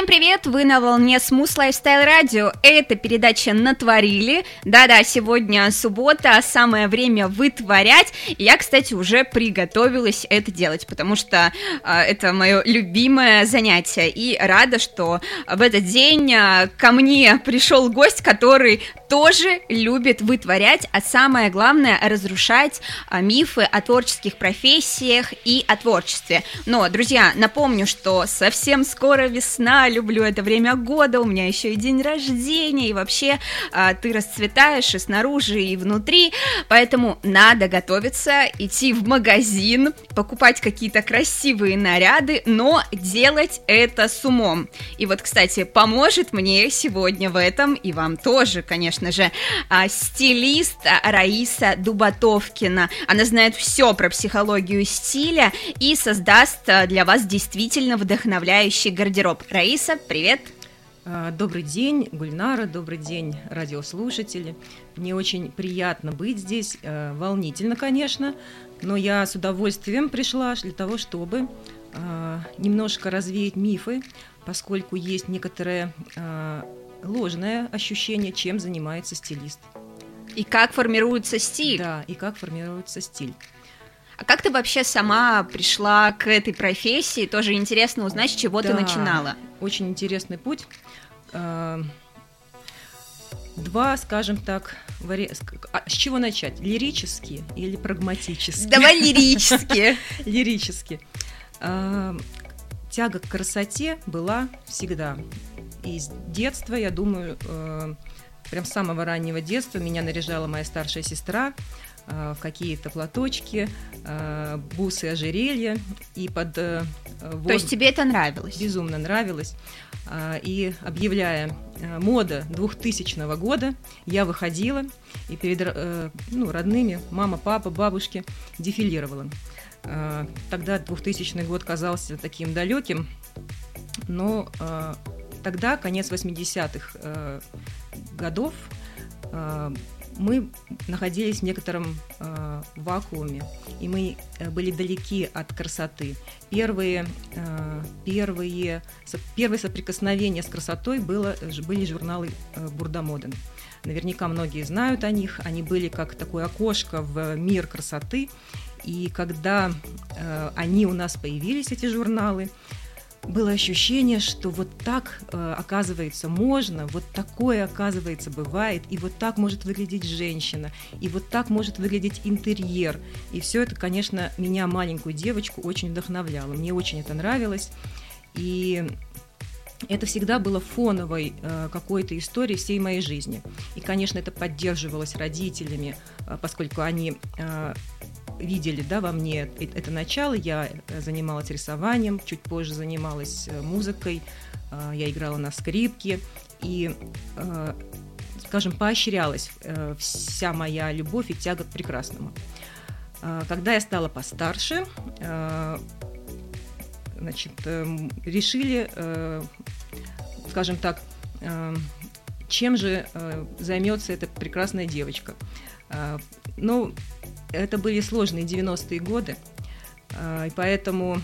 Всем привет! Вы на волне Smooth Lifestyle Radio. Это передача «Натворили». Да-да, сегодня суббота, самое время вытворять. Я, кстати, уже приготовилась это делать, потому что э, это мое любимое занятие. И рада, что в этот день э, ко мне пришел гость, который тоже любит вытворять, а самое главное разрушать э, мифы о творческих профессиях и о творчестве. Но, друзья, напомню, что совсем скоро весна, люблю это время года, у меня еще и день рождения, и вообще а, ты расцветаешь и снаружи, и внутри, поэтому надо готовиться, идти в магазин, покупать какие-то красивые наряды, но делать это с умом. И вот, кстати, поможет мне сегодня в этом, и вам тоже, конечно же, а, стилист Раиса Дубатовкина. Она знает все про психологию стиля и создаст а, для вас действительно вдохновляющий гардероб. Раиса Раиса, привет! А, добрый день, Гульнара, добрый день, радиослушатели. Мне очень приятно быть здесь, а, волнительно, конечно, но я с удовольствием пришла для того, чтобы а, немножко развеять мифы, поскольку есть некоторое ложное ощущение, чем занимается стилист. И как формируется стиль. Да, и как формируется стиль. А как ты вообще сама пришла к этой профессии? Тоже интересно узнать, с чего да, ты начинала. Очень интересный путь. Э, два, скажем так, вари... А, с чего начать? Лирически или прагматически? Давай лирически. Лирически. Э, тяга к красоте была всегда. И с детства, я думаю, э, прям с самого раннего детства меня наряжала моя старшая сестра. Э, в какие-то платочки, э, бусы, ожерелья. И под э, вот, То есть тебе это нравилось? Безумно нравилось. И объявляя мода 2000 года, я выходила и перед ну, родными, мама, папа, бабушки, дефилировала. Тогда 2000 год казался таким далеким, но тогда, конец 80-х годов, мы находились в некотором э, вакууме, и мы э, были далеки от красоты. Первые, э, первые, со, первое соприкосновение с красотой было, были журналы э, Бурдамоден. Наверняка многие знают о них. Они были как такое окошко в мир красоты. И когда э, они у нас появились, эти журналы, было ощущение, что вот так, э, оказывается, можно, вот такое, оказывается, бывает, и вот так может выглядеть женщина, и вот так может выглядеть интерьер. И все это, конечно, меня, маленькую девочку, очень вдохновляло. Мне очень это нравилось. И это всегда было фоновой э, какой-то историей всей моей жизни. И, конечно, это поддерживалось родителями, э, поскольку они э, видели да, во мне это начало. Я э, занималась рисованием, чуть позже занималась э, музыкой, э, я играла на скрипке. И скажем, поощрялась вся моя любовь и тяга к прекрасному. Когда я стала постарше, значит, решили, скажем так, чем же займется эта прекрасная девочка. Ну, это были сложные 90-е годы, а, и поэтому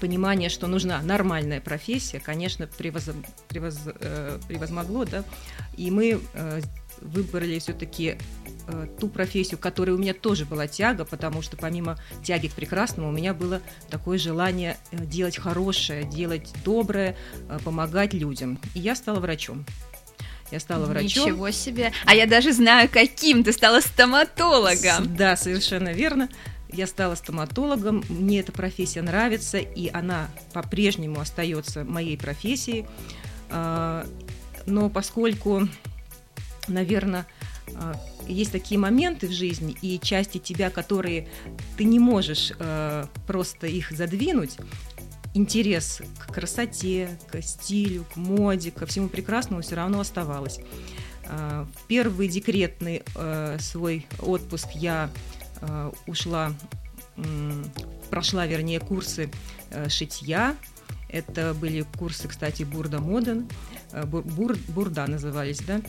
понимание, что нужна нормальная профессия, конечно, превоз, превоз, э, превозмогло, да, и мы э, выбрали все-таки э, ту профессию, которой у меня тоже была тяга, потому что помимо тяги к прекрасному у меня было такое желание делать хорошее, делать доброе, помогать людям. И я стала врачом. Я стала врачом. Ничего себе. А я даже знаю, каким ты стала стоматологом. Да, совершенно верно. Я стала стоматологом, мне эта профессия нравится, и она по-прежнему остается моей профессией. А, но поскольку, наверное, а, есть такие моменты в жизни и части тебя, которые ты не можешь а, просто их задвинуть, интерес к красоте, к стилю, к моде, ко всему прекрасному все равно оставалось. А, первый декретный э, свой отпуск я э, ушла, прошла, вернее, курсы э, шитья, Это были курсы, кстати, Бурда Моден, Бур, Бурда назывались, да,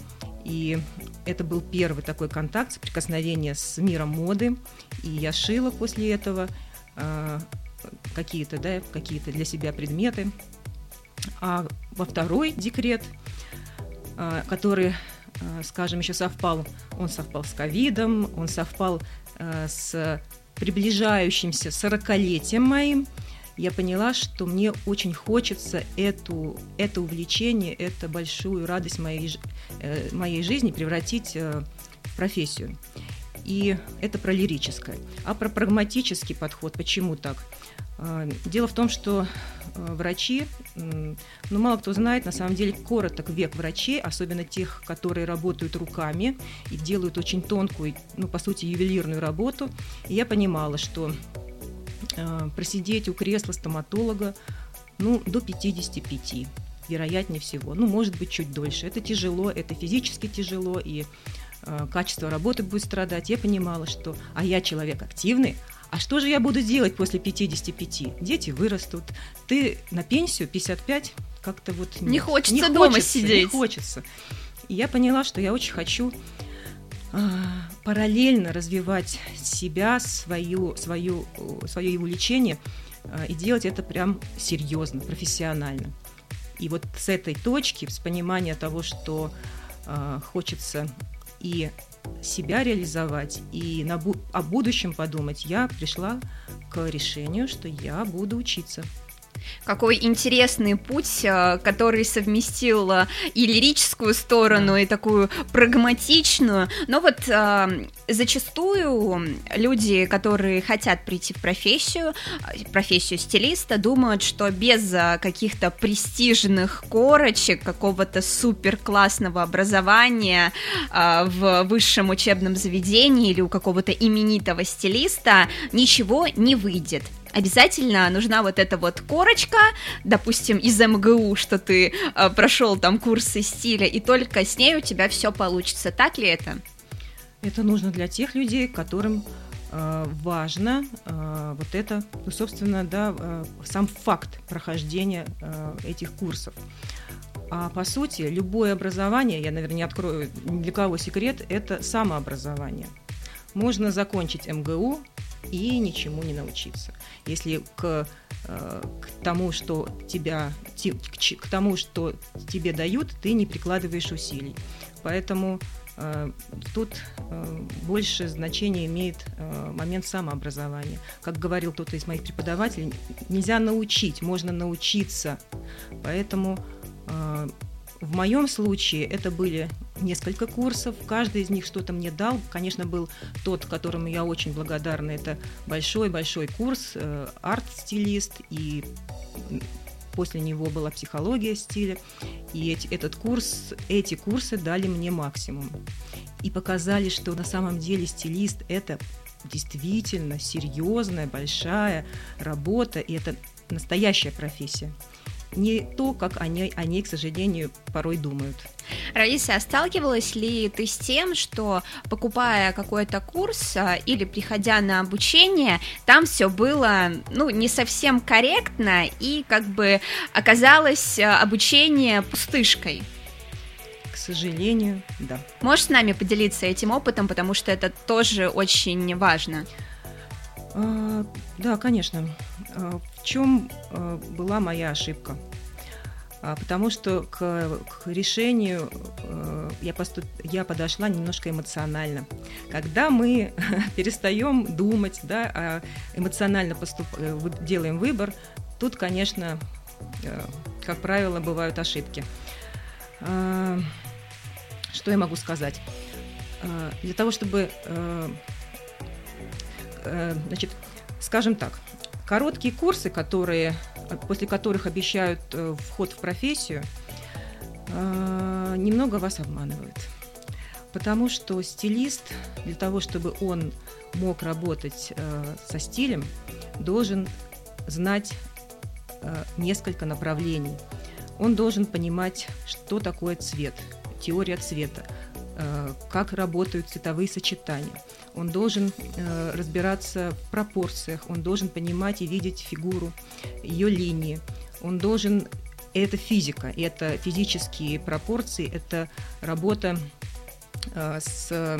и это был первый такой контакт, соприкосновение с миром моды. И я шила после этого э, какие-то, да, какие-то для себя предметы. А во второй декрет, э, который, э, скажем, еще совпал, он совпал с ковидом, он совпал э, с приближающимся сорокалетием моим, я поняла, что мне очень хочется эту, это увлечение, эту большую радость моей, э, моей жизни превратить э, в профессию. И это про лирическое. А про прагматический подход, почему так? Э, дело в том, что врачи, ну, мало кто знает, на самом деле короток век врачей, особенно тех, которые работают руками и делают очень тонкую, ну, по сути, ювелирную работу. И я понимала, что Э, просидеть у кресла стоматолога ну, до 55, вероятнее всего. Ну, может быть, чуть дольше. Это тяжело, это физически тяжело, и э, качество работы будет страдать. Я понимала, что, а я человек активный, а что же я буду делать после 55? Дети вырастут. Ты на пенсию 55 как-то вот... Нет, не хочется не дома хочется, сидеть. Не хочется. И я поняла, что я очень хочу а, параллельно развивать себя, свою, свою, свое увлечение а, и делать это прям серьезно, профессионально. И вот с этой точки, с понимания того, что э, хочется и себя реализовать, и на бу- о будущем подумать, я пришла к решению, что я буду учиться. Какой интересный путь, э, который совместил э, и лирическую сторону, и такую прагматичную. Но вот э, зачастую люди, которые хотят прийти в профессию, профессию стилиста, думают, что без каких-то престижных корочек, какого-то супер классного образования в высшем учебном заведении или у какого-то именитого стилиста ничего не выйдет обязательно нужна вот эта вот корочка, допустим, из МГУ, что ты э, прошел там курсы стиля, и только с ней у тебя все получится. Так ли это? Это нужно для тех людей, которым э, важно э, вот это, ну, собственно, да, э, сам факт прохождения э, этих курсов. А по сути, любое образование, я, наверное, не открою ни для кого секрет, это самообразование. Можно закончить МГУ, и ничему не научиться. Если к, э, к тому, что тебя, к тому, что тебе дают, ты не прикладываешь усилий. Поэтому э, тут э, больше значения имеет момент самообразования. Как говорил кто-то из моих преподавателей, нельзя научить, можно научиться. Поэтому в моем случае это были несколько курсов, каждый из них что-то мне дал. Конечно, был тот, которому я очень благодарна, это большой-большой курс э, арт-стилист, и после него была психология стиля. И эти, этот курс, эти курсы дали мне максимум. И показали, что на самом деле стилист – это действительно серьезная, большая работа, и это настоящая профессия не то, как они, они, к сожалению, порой думают. Раиса, а сталкивалась ли ты с тем, что покупая какой-то курс а, или приходя на обучение, там все было, ну, не совсем корректно и как бы оказалось а, обучение пустышкой? К сожалению, да. Можешь с нами поделиться этим опытом, потому что это тоже очень важно. А, да, конечно. А, в чем а, была моя ошибка? Потому что к, к решению я, поступ, я подошла немножко эмоционально. Когда мы перестаем думать, да, эмоционально поступ, э, делаем выбор, тут, конечно, как правило, бывают ошибки. Что я могу сказать? Для того, чтобы значит, скажем так, короткие курсы, которые, после которых обещают э, вход в профессию, э, немного вас обманывают. Потому что стилист, для того, чтобы он мог работать со стилем, должен знать несколько направлений. Он должен понимать, что такое цвет, теория цвета, как работают цветовые сочетания – он должен э, разбираться в пропорциях, он должен понимать и видеть фигуру, ее линии, он должен это физика, это физические пропорции, это работа э, с э,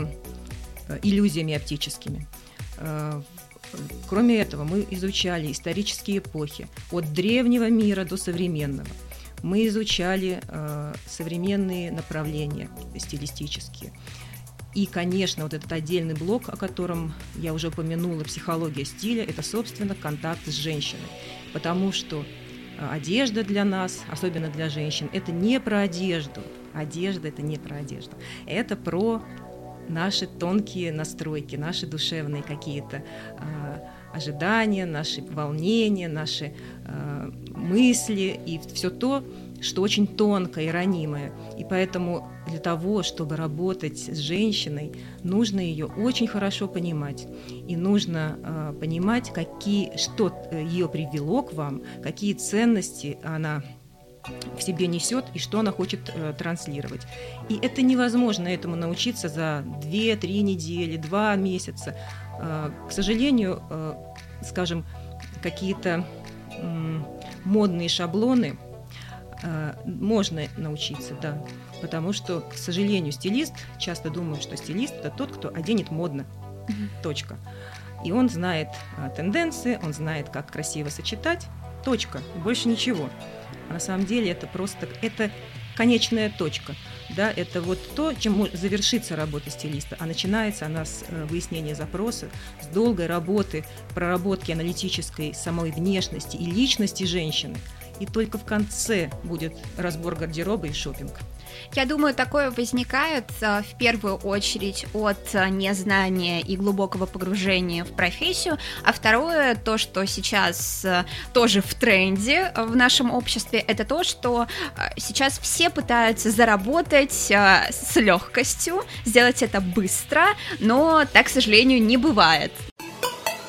иллюзиями оптическими. Э, кроме этого, мы изучали исторические эпохи от древнего мира до современного. Мы изучали современные направления стилистические. И, конечно, вот этот отдельный блок, о котором я уже упомянула, психология стиля, это, собственно, контакт с женщиной. Потому что Э, одежда для нас, особенно для женщин, это не про одежду. Одежда это не про одежду. Это про наши тонкие настройки, наши душевные какие-то э, ожидания, наши волнения, наши э, мысли и все то, что очень тонкое и ранимое. И поэтому для того, чтобы работать с женщиной, нужно ее очень хорошо понимать. И нужно э, понимать, какие, что э, ее привело к вам, какие ценности она в себе несет и что она хочет э, транслировать. И это невозможно этому научиться за 2-3 недели, 2 месяца. Э, к сожалению, э, скажем, какие-то модные шаблоны – Э, можно научиться, да. Потому что, к сожалению, стилист, часто думаю, что стилист это тот, кто оденет модно. Точка. И он знает а, тенденции, он знает, как красиво сочетать. Точка. больше ничего. А на самом деле это просто это конечная точка. Да, это вот то, чем завершится работа стилиста. А начинается она с э, выяснения запроса, с долгой работы, проработки аналитической самой внешности и личности женщины – и только в конце будет разбор гардероба и шопинг. Я думаю, такое возникает а, в первую очередь от а, незнания и глубокого погружения в профессию, а второе, то, что сейчас а, тоже в тренде в нашем обществе, это то, что сейчас все пытаются заработать с легкостью, сделать это быстро, но так, к сожалению, не бывает.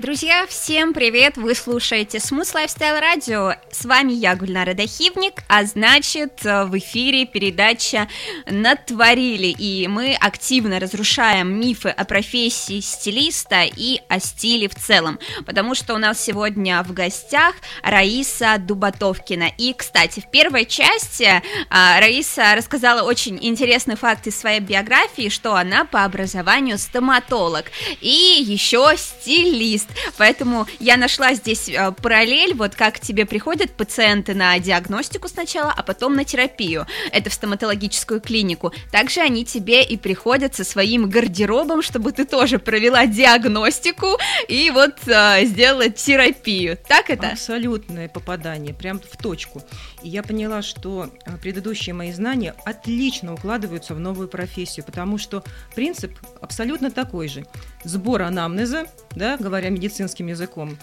Друзья, всем привет! Вы слушаете Smooth Lifestyle Radio. С вами я, Гульнара Дахивник, а значит, в эфире передача «Натворили». И мы активно разрушаем мифы о профессии стилиста и о стиле в целом. Потому что у нас сегодня в гостях Раиса Дубатовкина. И, кстати, в первой части а, Раиса рассказала очень интересный факт из своей биографии, что она по образованию стоматолог и еще стилист. Поэтому я нашла здесь э, параллель, вот как тебе приходят пациенты на диагностику сначала, а потом на терапию. Это в стоматологическую клинику. Также они тебе и приходят со своим гардеробом, чтобы ты тоже провела диагностику и вот э, сделала терапию. Так это? Абсолютное попадание, прям в точку. И я поняла, что э, предыдущие мои знания отлично укладываются в новую профессию, потому что принцип абсолютно такой же. Сбор анамнеза, да, говоря медицинским языком,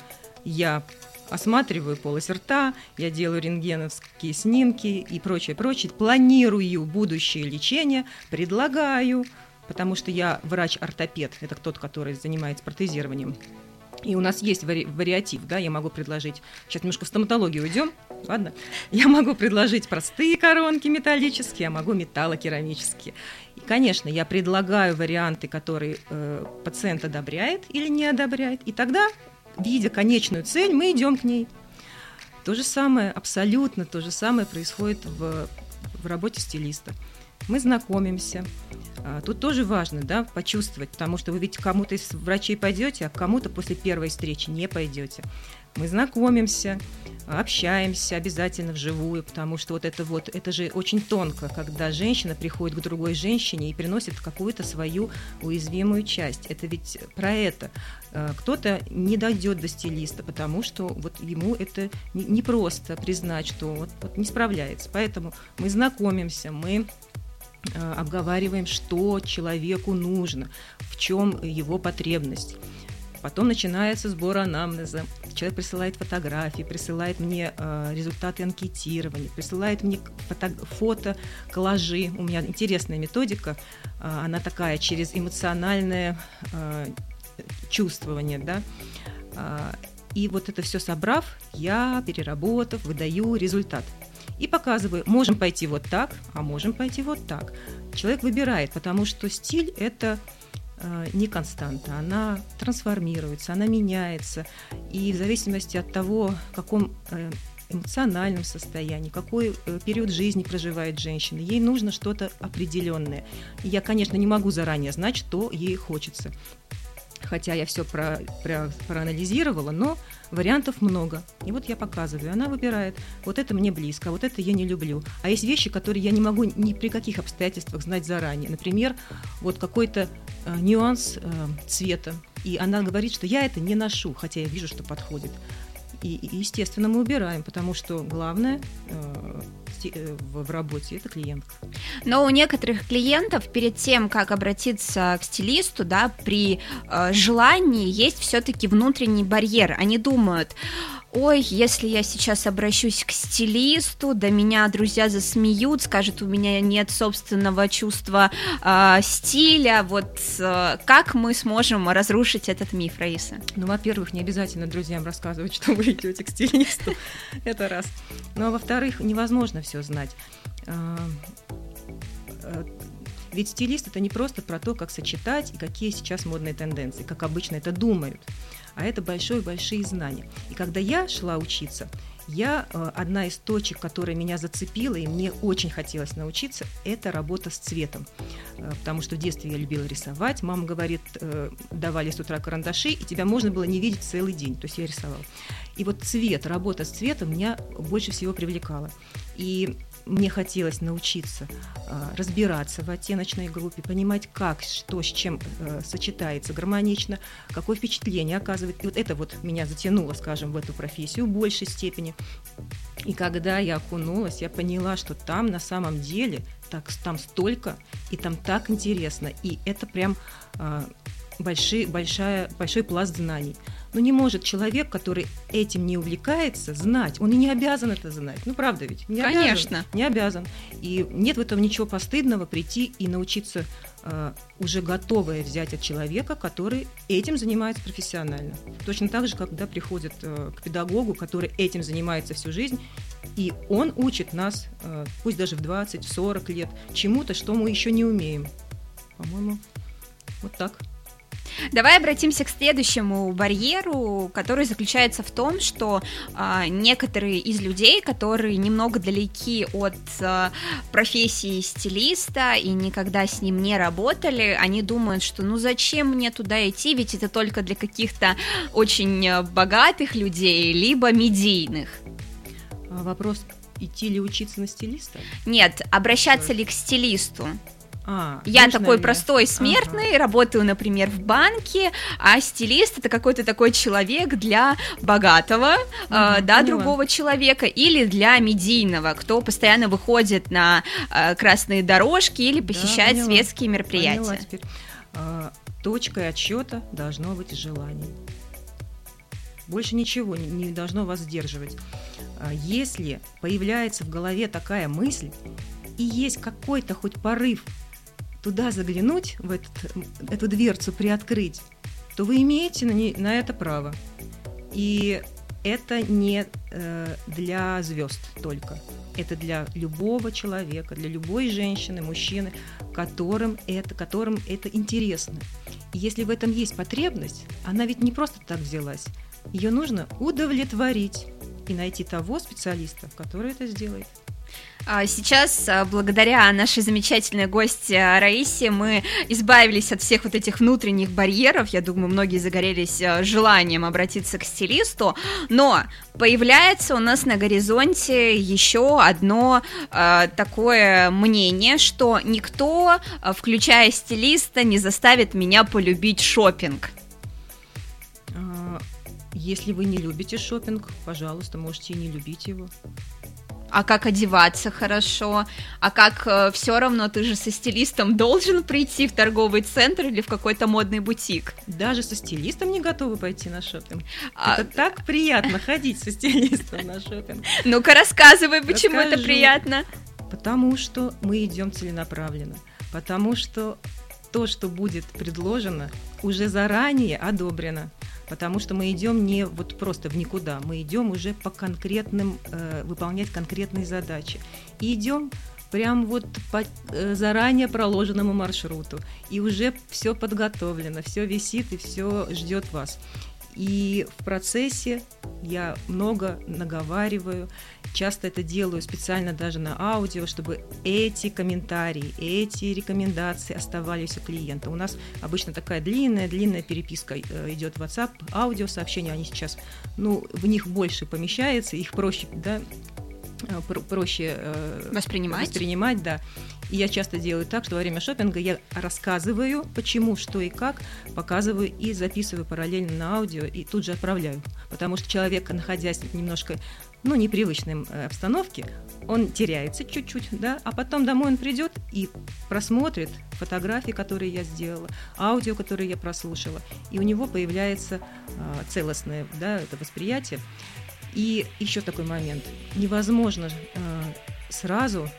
я осматриваю полость рта, я делаю рентгеновские снимки и прочее, прочее, планирую будущее лечение, предлагаю, потому что я врач-ортопед, это тот, который занимается протезированием. И у нас есть вари- вариатив, да, я могу предложить, сейчас немножко в стоматологию уйдем, ладно, я могу предложить простые коронки металлические, я могу металлокерамические. И, конечно, я предлагаю варианты, которые э, пациент одобряет или не одобряет, и тогда, видя конечную цель, мы идем к ней. То же самое, абсолютно то же самое происходит в, в работе стилиста. Мы знакомимся. А, тут тоже важно, да, почувствовать, потому что вы ведь кому-то из врачей пойдете, а кому-то после первой встречи не пойдете. Мы знакомимся, общаемся обязательно вживую, потому что вот это вот, это же очень тонко, когда женщина приходит к другой женщине и приносит какую-то свою уязвимую часть. Это ведь про это. А, кто-то не дойдет до стилиста, потому что вот ему это не просто признать, что вот, вот не справляется. Поэтому мы знакомимся, мы обговариваем, что человеку нужно, в чем его потребность. Потом начинается сбор анамнеза. Человек присылает фотографии, присылает мне э, результаты анкетирования, присылает мне фото, фото, коллажи. У меня интересная методика. Э, она такая через эмоциональное э, чувствование. Да? Э, и вот это все собрав, я, переработав, выдаю результат. И показываю, можем пойти вот так, а можем пойти вот так. Человек выбирает, потому что стиль это э, не константа, она трансформируется, она меняется, и в зависимости от того, в каком э, эмоциональном состоянии, какой э, период жизни проживает женщина. Ей нужно что-то определенное. И я, конечно, не могу заранее знать, что ей хочется. Хотя я все про, про, проанализировала, но вариантов много. И вот я показываю, она выбирает, вот это мне близко, вот это я не люблю. А есть вещи, которые я не могу ни при каких обстоятельствах знать заранее. Например, вот какой-то э, нюанс э, цвета. И она говорит, что я это не ношу, хотя я вижу, что подходит. И, естественно, мы убираем, потому что главное э, в работе это клиентка. Но у некоторых клиентов перед тем, как обратиться к стилисту, да, при э, желании есть все-таки внутренний барьер. Они думают, ой, если я сейчас обращусь к стилисту, да меня друзья засмеют, скажут, у меня нет собственного чувства э, стиля, вот э, как мы сможем разрушить этот миф, Раиса? Ну, во-первых, не обязательно друзьям рассказывать, что вы идете к стилисту, это раз. Ну, а во-вторых, невозможно все знать. А, э, ведь стилист это не просто про то, как сочетать и какие сейчас модные тенденции, как обычно это думают а это большие-большие знания. И когда я шла учиться, я э, одна из точек, которая меня зацепила, и мне очень хотелось научиться, это работа с цветом. Э, потому что в детстве я любила рисовать. Мама говорит, э, давали с утра карандаши, и тебя можно было не видеть целый день. То есть я рисовала. И вот цвет, работа с цветом меня больше всего привлекала. И мне хотелось научиться э, разбираться в оттеночной группе, понимать, как, что с чем э, сочетается гармонично, какое впечатление оказывает. И вот это вот меня затянуло, скажем, в эту профессию в большей степени. И когда я окунулась, я поняла, что там на самом деле так, там столько, и там так интересно, и это прям большой, большая, большой пласт знаний. Но не может человек, который этим не увлекается, знать. Он и не обязан это знать. Ну, правда ведь? Не Конечно. Обязан, не обязан. И нет в этом ничего постыдного прийти и научиться э, уже готовое взять от человека, который этим занимается профессионально. Точно так же, когда приходит э, к педагогу, который этим занимается всю жизнь, и он учит нас, э, пусть даже в 20-40 лет, чему-то, что мы еще не умеем. По-моему, вот так. Давай обратимся к следующему барьеру, который заключается в том, что а, некоторые из людей, которые немного далеки от а, профессии стилиста и никогда с ним не работали, они думают, что ну зачем мне туда идти, ведь это только для каких-то очень богатых людей, либо медийных. А вопрос идти ли учиться на стилиста? Нет, обращаться ли к стилисту? А, я такой ли? простой смертный, ага. работаю, например, в банке, а стилист это какой-то такой человек для богатого, ага, э, да, поняла. другого человека, или для медийного, кто постоянно выходит на э, красные дорожки или посещает да, светские мероприятия. Поняла теперь. А, точкой отсчета должно быть желание. Больше ничего не, не должно вас сдерживать. А, если появляется в голове такая мысль, и есть какой-то хоть порыв туда заглянуть, в этот, эту дверцу приоткрыть, то вы имеете на, не, на это право. И это не э, для звезд только. Это для любого человека, для любой женщины, мужчины, которым это, которым это интересно. И если в этом есть потребность, она ведь не просто так взялась. Ее нужно удовлетворить и найти того специалиста, который это сделает. А сейчас, а, благодаря нашей замечательной гости а, Раисе, мы избавились от всех вот этих внутренних барьеров. Я думаю, многие загорелись желанием обратиться к стилисту. Но появляется у нас на горизонте еще одно э, такое мнение, что никто, включая стилиста, не заставит меня полюбить шопинг. Если вы не любите шопинг, пожалуйста, можете и не любить его а как одеваться хорошо, а как э, все равно ты же со стилистом должен прийти в торговый центр или в какой-то модный бутик. Даже со стилистом не готовы пойти на шопинг. А... Это так приятно ходить со стилистом на шопинг. Ну-ка рассказывай, почему Расскажу. это приятно. Потому что мы идем целенаправленно. Потому что то, что будет предложено, уже заранее одобрено. Потому что мы идем не вот просто в никуда, мы идем уже по конкретным, э, выполнять конкретные задачи. И идем прям вот по э, заранее проложенному маршруту. И уже все подготовлено, все висит и все ждет вас. И в процессе я много наговариваю, часто это делаю специально даже на аудио, чтобы эти комментарии, эти рекомендации оставались у клиента. У нас обычно такая длинная-длинная переписка э, идет в WhatsApp, аудио сообщения, они сейчас, ну, в них больше помещается, их проще, да, проще э, воспринимать. воспринимать, да. И я часто делаю так, что во время шопинга я рассказываю, почему, что и как, показываю и записываю параллельно на аудио и тут же отправляю. Потому что человек, находясь немножко ну, непривычной э, обстановке, он теряется чуть-чуть, да, а потом домой он придет и просмотрит фотографии, которые я сделала, аудио, которые я прослушала, и у него появляется э, целостное, да, это восприятие. И еще такой момент. Невозможно э, сразу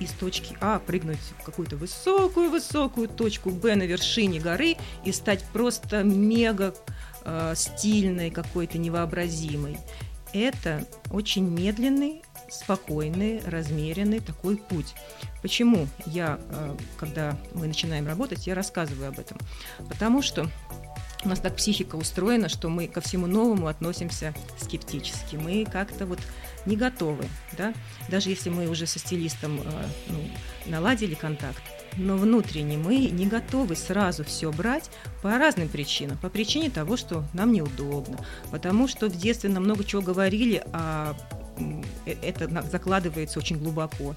из точки А прыгнуть в какую-то высокую-высокую точку Б на вершине горы и стать просто мега э, стильной, какой-то невообразимой. Это очень медленный, спокойный, размеренный такой путь. Почему я, э, когда мы начинаем работать, я рассказываю об этом? Потому что у нас так психика устроена, что мы ко всему новому относимся скептически. Мы как-то вот не готовы, да, даже если мы уже со стилистом э, ну, наладили контакт, но внутренне мы не готовы сразу все брать по разным причинам. По причине того, что нам неудобно, потому что в детстве нам много чего говорили, а э, это закладывается очень глубоко.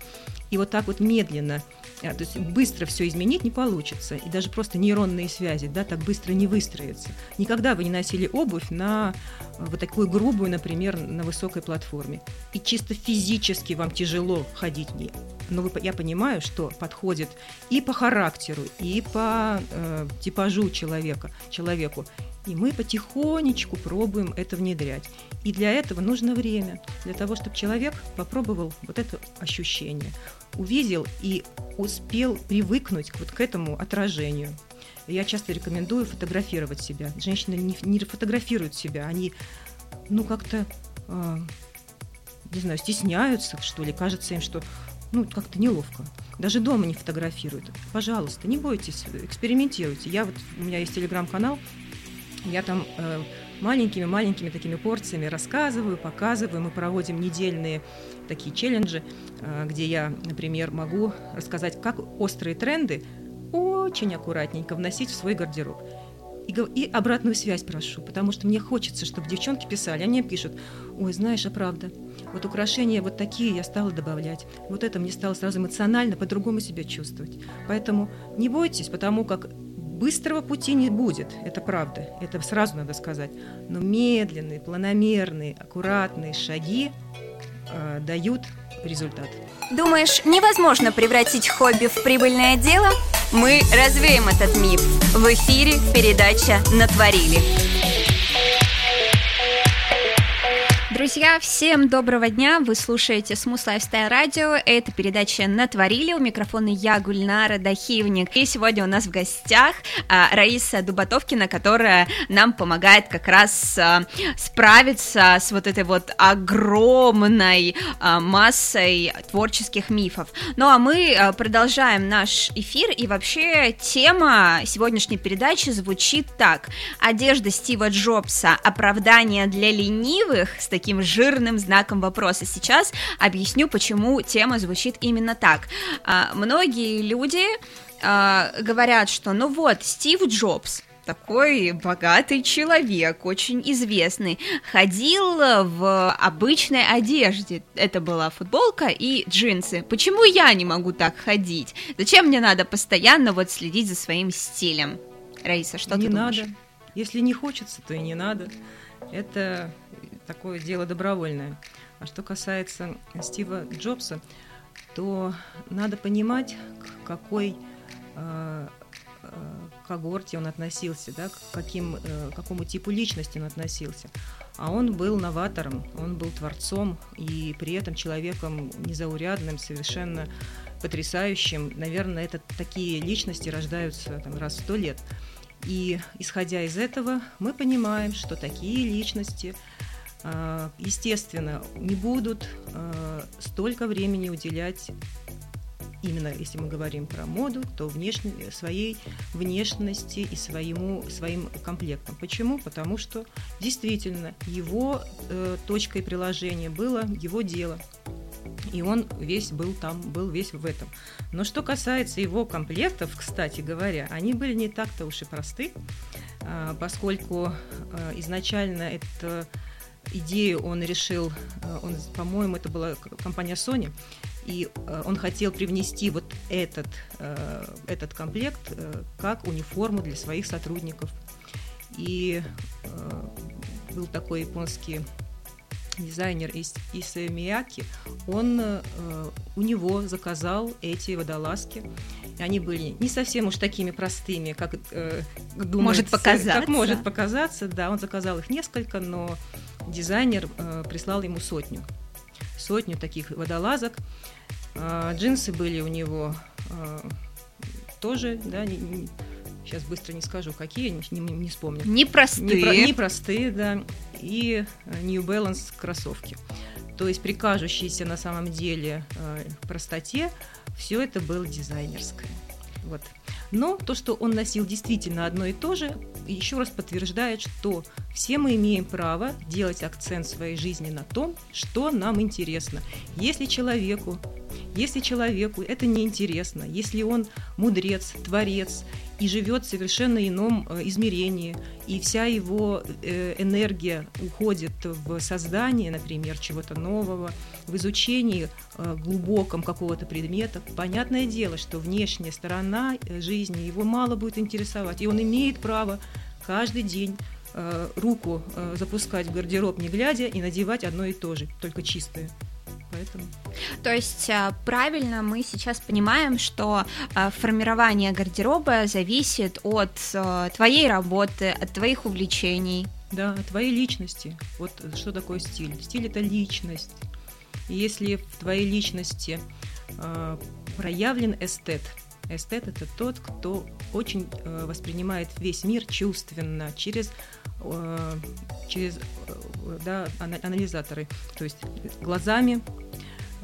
И вот так вот медленно а, то есть быстро все изменить не получится. И даже просто нейронные связи да, так быстро не выстроятся. Никогда вы не носили обувь на э, вот такую грубую, например, на высокой платформе. И чисто физически вам тяжело ходить в ней. Но вы, я понимаю, что подходит и по характеру, и по э, типажу человека, человеку. И мы потихонечку пробуем это внедрять. И для этого нужно время, для того, чтобы человек попробовал вот это ощущение, увидел и успел привыкнуть вот к этому отражению. Я часто рекомендую фотографировать себя. Женщины не, не фотографируют себя, они, ну, как-то, э, не знаю, стесняются, что ли, кажется им, что, ну, как-то неловко. Даже дома не фотографируют. Пожалуйста, не бойтесь, экспериментируйте. Я вот, у меня есть телеграм-канал, я там э, маленькими-маленькими такими порциями рассказываю, показываю. Мы проводим недельные такие челленджи, э, где я, например, могу рассказать, как острые тренды очень аккуратненько вносить в свой гардероб. И, обратную связь прошу, потому что мне хочется, чтобы девчонки писали. Они мне пишут, ой, знаешь, а правда, вот украшения вот такие я стала добавлять. Вот это мне стало сразу эмоционально по-другому себя чувствовать. Поэтому не бойтесь, потому как Быстрого пути не будет, это правда, это сразу надо сказать. Но медленные, планомерные, аккуратные шаги э, дают результат. Думаешь, невозможно превратить хобби в прибыльное дело? Мы развеем этот миф. В эфире передача «Натворили». Друзья, всем доброго дня! Вы слушаете Smooth Lifestyle Radio. Это передача «Натворили». У микрофона я, Гульнара Дахивник. И сегодня у нас в гостях а, Раиса Дубатовкина, которая нам помогает как раз а, справиться с вот этой вот огромной а, массой творческих мифов. Ну а мы продолжаем наш эфир. И вообще тема сегодняшней передачи звучит так. Одежда Стива Джобса «Оправдание для ленивых» с таким таким жирным знаком вопроса. Сейчас объясню, почему тема звучит именно так. А, многие люди а, говорят, что ну вот, Стив Джобс, такой богатый человек, очень известный, ходил в обычной одежде. Это была футболка и джинсы. Почему я не могу так ходить? Зачем мне надо постоянно вот следить за своим стилем? Раиса, что не ты думаешь? надо. Если не хочется, то и не надо. Это такое дело добровольное. А что касается Стива Джобса, то надо понимать, к какой э, э, когорте он относился, да, к каким, э, какому типу личности он относился. А он был новатором, он был творцом и при этом человеком незаурядным, совершенно потрясающим. Наверное, это такие личности рождаются там, раз в сто лет. И исходя из этого, мы понимаем, что такие личности, естественно, не будут э, столько времени уделять именно если мы говорим про моду, то внешне, своей внешности и своему, своим комплектом. Почему? Потому что действительно его э, точкой приложения было его дело. И он весь был там, был весь в этом. Но что касается его комплектов, кстати говоря, они были не так-то уж и просты, а, поскольку изначально это идею он решил, а, он, по-моему, это была компания Sony, и он хотел привнести вот этот, этот комплект как униформу для своих сотрудников. И был такой японский дизайнер из Иса Мияки, он э, у него заказал эти водолазки. И они были не совсем уж такими простыми, как э, думается, может показаться. Как может показаться, да. Он заказал их несколько, но дизайнер э, прислал ему сотню. Сотню таких водолазок. Э, джинсы были у него э, тоже, да, не, не, сейчас быстро не скажу, какие, не, не, не вспомню. Непростые. Непростые, да и New Balance кроссовки. То есть при кажущейся на самом деле э, простоте все это было дизайнерское. Вот. Но то, что он носил действительно одно и то же, еще раз подтверждает, что все мы имеем право делать акцент своей жизни на том, что нам интересно. Если человеку если человеку это неинтересно, если он мудрец, творец и живет в совершенно ином э, измерении, и вся его э, энергия уходит в создание, например, чего-то нового, в изучении э, глубоком какого-то предмета, понятное дело, что внешняя сторона жизни его мало будет интересовать, и он имеет право каждый день руку запускать в гардероб не глядя и надевать одно и то же, только чистое поэтому. То есть а, правильно мы сейчас понимаем, что а, формирование гардероба зависит от а, твоей работы, от твоих увлечений. Да, от твоей личности. Вот что такое стиль? Стиль это личность. И если в твоей личности проявлен эстет, эстет это тот, кто очень воспринимает весь мир чувственно, через через да, анализаторы, то есть глазами,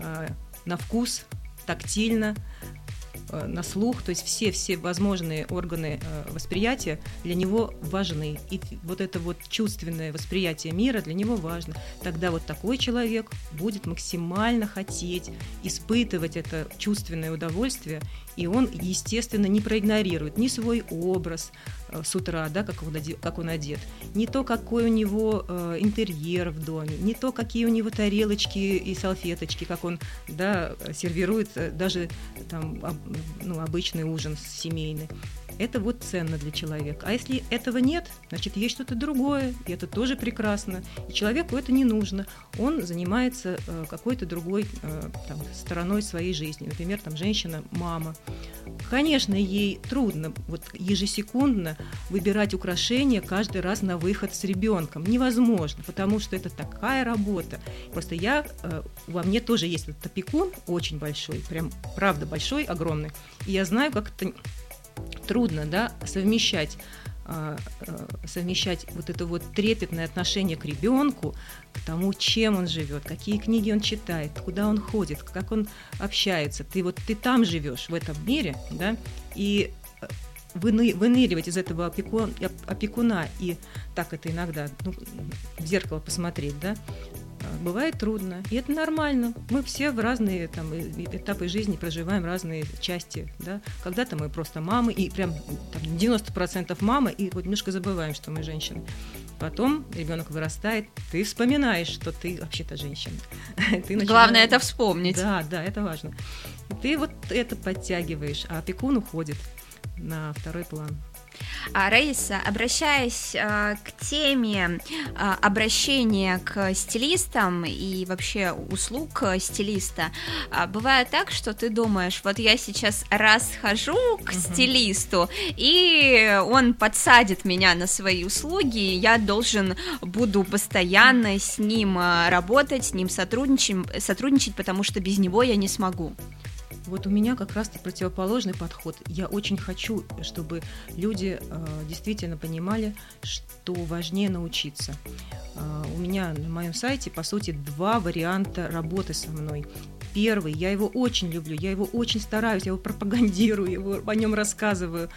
Э, на вкус, тактильно, Э, на слух, то есть все, все возможные органы э, восприятия для него важны. И вот это вот чувственное восприятие мира для него важно. Тогда вот такой человек будет максимально хотеть испытывать это чувственное удовольствие, и он, естественно, не проигнорирует ни свой образ э, с утра, да, как он, одет, как он одет, не то, какой у него интерьер в доме, не то, какие у него тарелочки и салфеточки, как он да, сервирует даже там, ну, обычный ужин семейный. Это вот ценно для человека. А если этого нет, значит, есть что-то другое, и это тоже прекрасно. И человеку это не нужно. Он занимается э, какой-то другой э, там, стороной своей жизни. Например, там женщина, мама. Конечно, ей трудно вот ежесекундно выбирать украшения каждый раз на выход с ребенком. Невозможно, потому что это такая работа. Просто я, э, во мне тоже есть этот опекун очень большой, прям правда большой, огромный. И я знаю, как это трудно да, совмещать а, а, совмещать вот это вот трепетное отношение к ребенку, к тому, чем он живет, какие книги он читает, куда он ходит, как он общается. Ты вот ты там живешь в этом мире, да, и э, выны, выныривать из этого опекун, опекуна и так это иногда ну, в зеркало посмотреть, да, бывает трудно, и это нормально. Мы все в разные там, этапы жизни проживаем разные части. Да? Когда-то мы просто мамы, и прям там, 90% мамы, и вот немножко забываем, что мы женщины. Потом ребенок вырастает, ты вспоминаешь, что ты вообще-то женщина. ты начинаешь... Главное это вспомнить. Да, да, это важно. Ты вот это подтягиваешь, а опекун уходит на второй план. А, Раиса, обращаясь а, к теме а, обращения к стилистам и вообще услуг стилиста, бывает так, что ты думаешь, вот я сейчас раз хожу к угу. стилисту, и он подсадит меня на свои услуги, я должен буду постоянно с ним работать, с ним сотрудничать, сотрудничать, потому что без него я не смогу. Вот у меня как раз противоположный подход. Я очень хочу, чтобы люди э, действительно понимали, что важнее научиться. Э, у меня на моем сайте, по сути, два варианта работы со мной. Первый, я его очень люблю, я его очень стараюсь, я его пропагандирую, его, о нем рассказываю.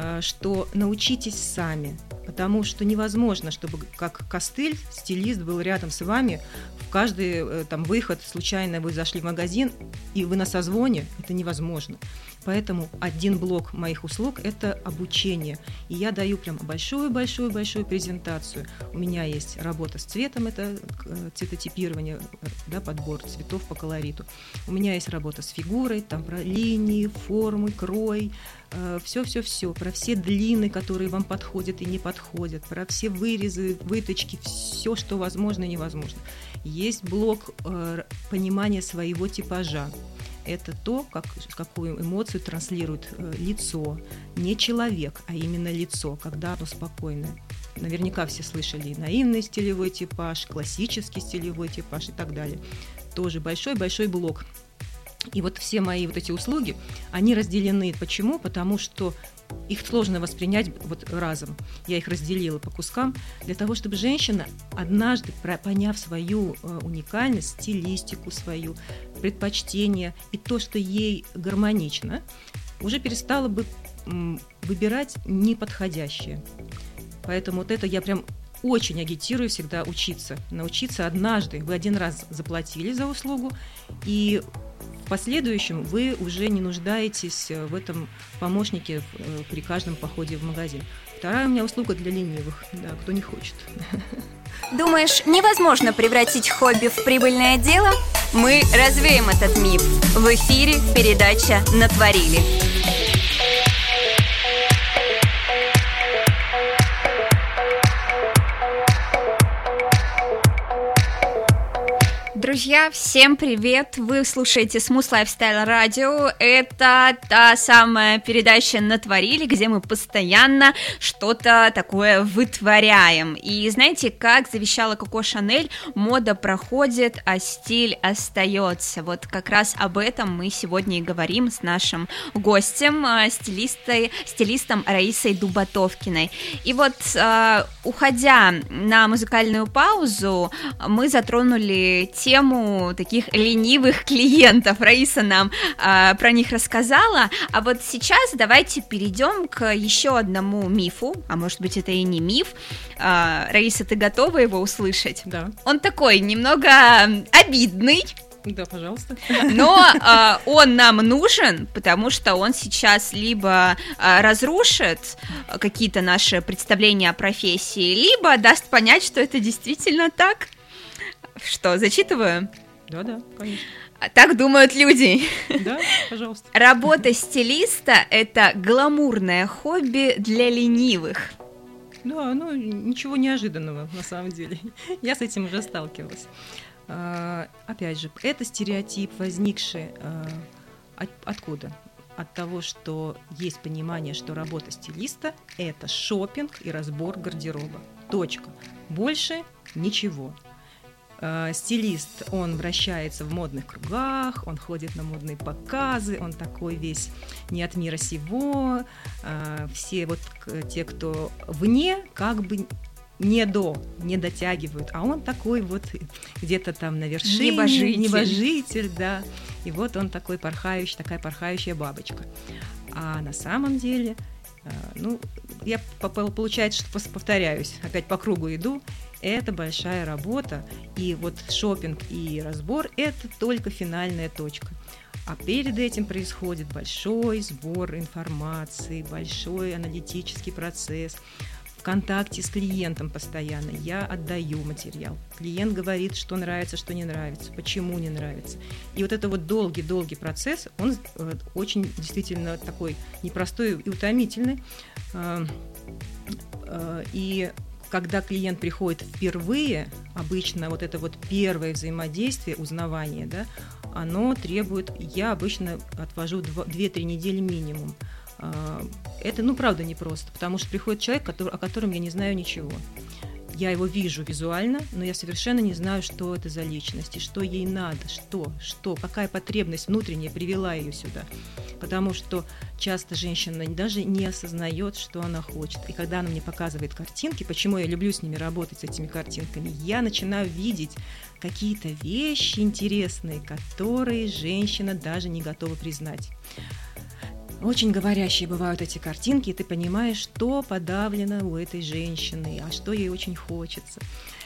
Э, что научитесь сами, потому что невозможно, чтобы как костыль, стилист был рядом с вами, в каждый э, там выход, случайно вы зашли в магазин, и вы на созвоне, это невозможно. Поэтому один блок моих услуг – это обучение. И я даю прям большую-большую-большую презентацию. У меня есть работа с цветом, это э, цветотипирование, да, подбор цветов по колориту. У меня есть работа с фигурой, там про линии, формы, крой, все-все-все, про все длины, которые вам подходят и не подходят, про все вырезы, выточки, все, что возможно и невозможно. Есть блок э, понимания своего типажа. Это то, как, какую эмоцию транслирует э, лицо. Не человек, а именно лицо, когда оно спокойное. Наверняка все слышали наивный стилевой типаж, классический стилевой типаж и так далее. Тоже большой-большой блок и вот все мои вот эти услуги, они разделены. Почему? Потому что их сложно воспринять вот разом. Я их разделила по кускам для того, чтобы женщина, однажды поняв свою э, уникальность, стилистику свою, предпочтение и то, что ей гармонично, уже перестала бы выбирать неподходящее. Поэтому вот это я прям очень агитирую всегда учиться. Научиться однажды. Вы один раз заплатили за услугу, и последующем вы уже не нуждаетесь э, в этом помощнике э, при каждом походе в магазин. Вторая у меня услуга для ленивых, да, кто не хочет. Думаешь, невозможно превратить хобби в прибыльное дело? Мы развеем этот миф. В эфире передача «Натворили». Друзья, всем привет! Вы слушаете Smooth Lifestyle Radio. Это та самая передача «Натворили», где мы постоянно что-то такое вытворяем. И знаете, как завещала Коко Шанель, мода проходит, а стиль остается. Вот как раз об этом мы сегодня и говорим с нашим гостем, а, стилистой, стилистом Раисой Дубатовкиной. И вот, а, уходя на музыкальную паузу, мы затронули тему тему таких ленивых клиентов. Раиса нам э, про них рассказала. А вот сейчас давайте перейдем к еще одному мифу, а может быть это и не миф. Э, Раиса, ты готова его услышать? Да. Он такой немного обидный. Да, пожалуйста. Но э, он нам нужен, потому что он сейчас либо э, разрушит какие-то наши представления о профессии, либо даст понять, что это действительно так. Что, зачитываю? Да, да, конечно. Так думают люди. Да, пожалуйста. Работа стилиста – это гламурное хобби для ленивых. Да, ну ничего неожиданного на самом деле. Я с этим уже сталкивалась. А, опять же, это стереотип, возникший а, от, откуда? От того, что есть понимание, что работа стилиста – это шопинг и разбор гардероба. Точка. Больше ничего. Э, стилист, он вращается в модных кругах, он ходит на модные показы, он такой весь не от мира сего. Э, все вот те, кто вне, как бы не до, не дотягивают, а он такой вот где-то там на вершине, небожитель. небожитель, да. И вот он такой порхающий, такая порхающая бабочка. А на самом деле, э, ну, я получается, что повторяюсь, опять по кругу иду, это большая работа, и вот шопинг и разбор – это только финальная точка. А перед этим происходит большой сбор информации, большой аналитический процесс, в контакте с клиентом постоянно. Я отдаю материал. Клиент говорит, что нравится, что не нравится, почему не нравится. И вот это вот долгий-долгий процесс, он э, очень действительно такой непростой и утомительный. Э, э, и когда клиент приходит впервые, обычно вот это вот первое взаимодействие, узнавание, да, оно требует, я обычно отвожу 2-3 недели минимум. А, это, ну, правда, непросто, потому что приходит человек, который, о котором я не знаю ничего. Я его вижу визуально, но я совершенно не знаю, что это за личность, и что ей надо, что, что, какая потребность внутренняя привела ее сюда. Потому что часто женщина даже не осознает, что она хочет. И когда она мне показывает картинки, почему я люблю с ними работать, с этими картинками, я начинаю видеть какие-то вещи интересные, которые женщина даже не готова признать. Очень говорящие бывают эти картинки, и ты понимаешь, что подавлено у этой женщины, а что ей очень хочется.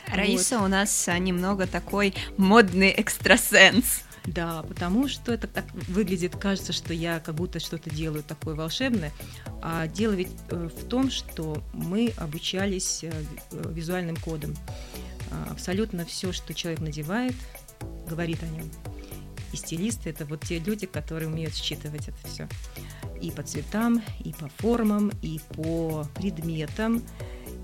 Раиса вот. у нас а, немного такой модный экстрасенс. Да, потому что это так выглядит, кажется, что я как будто что-то делаю такое волшебное. А дело ведь э, в том, что мы обучались э, визуальным кодом. А, абсолютно все, что человек надевает, говорит о нем. И стилисты это вот те люди, которые умеют считывать это все. И по цветам, и по формам, и по предметам,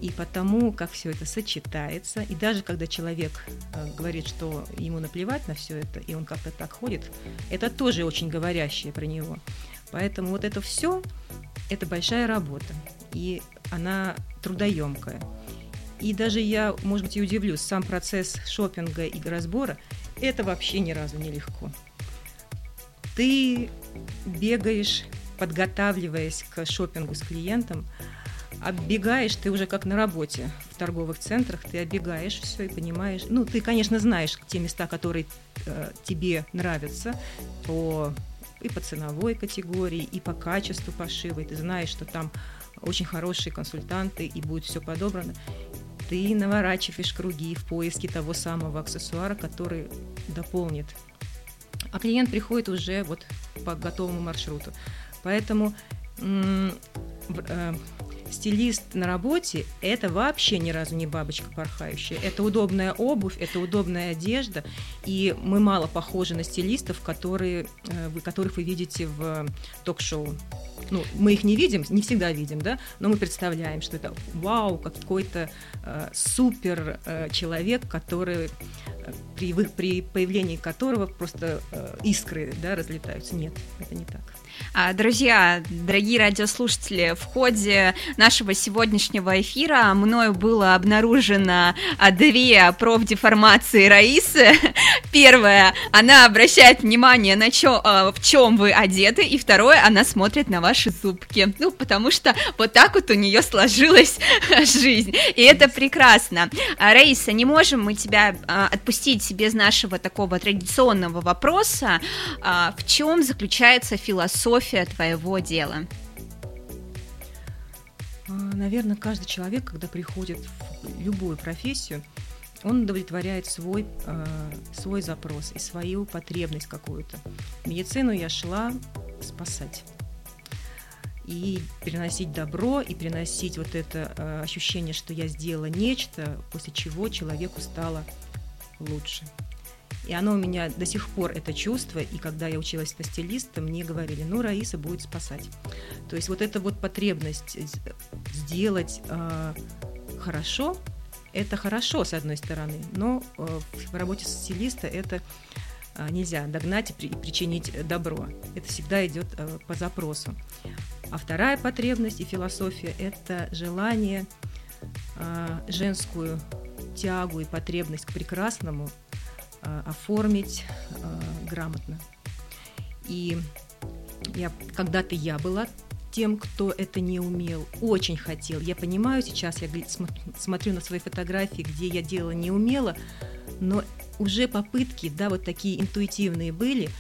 и по тому, как все это сочетается. И даже когда человек э, говорит, что ему наплевать на все это, и он как-то так ходит, это тоже очень говорящее про него. Поэтому вот это все, это большая работа, и она трудоемкая. И даже я, может быть, и удивлюсь, сам процесс шопинга и разбора – это вообще ни разу не легко. Ты бегаешь, подготавливаясь к шопингу с клиентом, оббегаешь, ты уже как на работе в торговых центрах, ты оббегаешь все и понимаешь. Ну, ты, конечно, знаешь те места, которые э, тебе нравятся по и по ценовой категории, и по качеству пошива, и ты знаешь, что там очень хорошие консультанты, и будет все подобрано ты наворачиваешь круги в поиске того самого аксессуара, который дополнит. А клиент приходит уже вот по готовому маршруту. Поэтому э, стилист на работе – это вообще ни разу не бабочка порхающая. Это удобная обувь, это удобная одежда, и мы мало похожи на стилистов, которые, э, вы, которых вы видите в ток-шоу. Ну, мы их не видим, не всегда видим, да, но мы представляем, что это вау, какой-то э, супер э, человек, который э, при, при появлении которого просто э, искры да, разлетаются. Нет, это не так. А, друзья, дорогие радиослушатели, в ходе нашего сегодняшнего эфира мною было обнаружено а, две профдеформации Раисы. Первое, она обращает внимание на чё, а, в чем вы одеты, и второе, она смотрит на ваши зубки. Ну, потому что вот так вот у нее сложилась жизнь, и это прекрасно. Раиса, не можем мы тебя отпустить без нашего такого традиционного вопроса. В чем заключается философия философия твоего дела? А, Наверное, каждый человек, когда приходит в любую профессию, он удовлетворяет свой, э, свой запрос и свою потребность какую-то. В медицину я шла спасать и переносить добро, и переносить вот это э, ощущение, что я сделала нечто, после чего человеку стало лучше. И оно у меня до сих пор это чувство, и когда я училась на стилиста, мне говорили, ну, Раиса будет спасать. То есть вот эта вот потребность сделать э, хорошо, это хорошо, с одной стороны, но э, в работе стилиста это э, нельзя догнать и, при, и причинить добро. Это всегда идет э, по запросу. А вторая потребность и философия – это желание э, женскую тягу и потребность к прекрасному оформить э, грамотно. И я, когда-то я была тем, кто это не умел, очень хотел. Я понимаю сейчас, я смотрю на свои фотографии, где я делала не умела, но уже попытки, да, вот такие интуитивные были,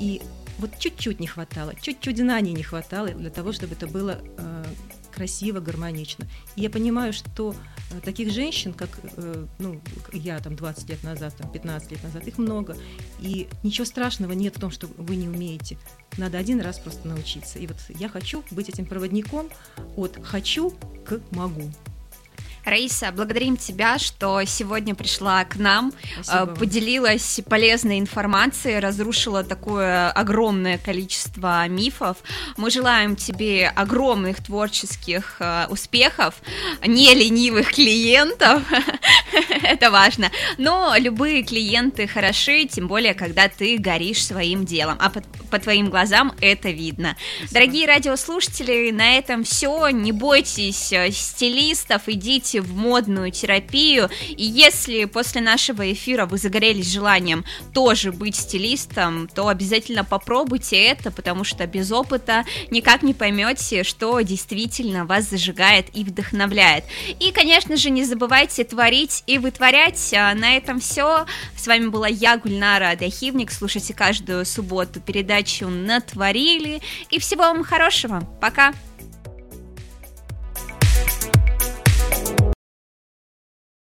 и вот чуть-чуть не хватало, чуть-чуть знаний не хватало для того, чтобы это было э, красиво, гармонично. И я понимаю, что э, таких женщин, как э, ну, я там 20 лет назад, там, 15 лет назад, их много. И ничего страшного нет в том, что вы не умеете. Надо один раз просто научиться. И вот я хочу быть этим проводником от «хочу» к «могу». Раиса, благодарим тебя, что сегодня пришла к нам, Спасибо э, поделилась полезной информацией, разрушила такое огромное количество мифов. Мы желаем тебе огромных творческих э, успехов, не ленивых клиентов это важно. Но любые клиенты хороши, тем более, когда ты горишь своим делом, а по, по твоим глазам это видно. Спасибо. Дорогие радиослушатели, на этом все. Не бойтесь э, стилистов, идите в модную терапию. И если после нашего эфира вы загорелись желанием тоже быть стилистом, то обязательно попробуйте это, потому что без опыта никак не поймете, что действительно вас зажигает и вдохновляет. И, конечно же, не забывайте творить и вытворять. А на этом все. С вами была я, Гульнара Дахивник. Слушайте каждую субботу передачу «Натворили». И всего вам хорошего. Пока!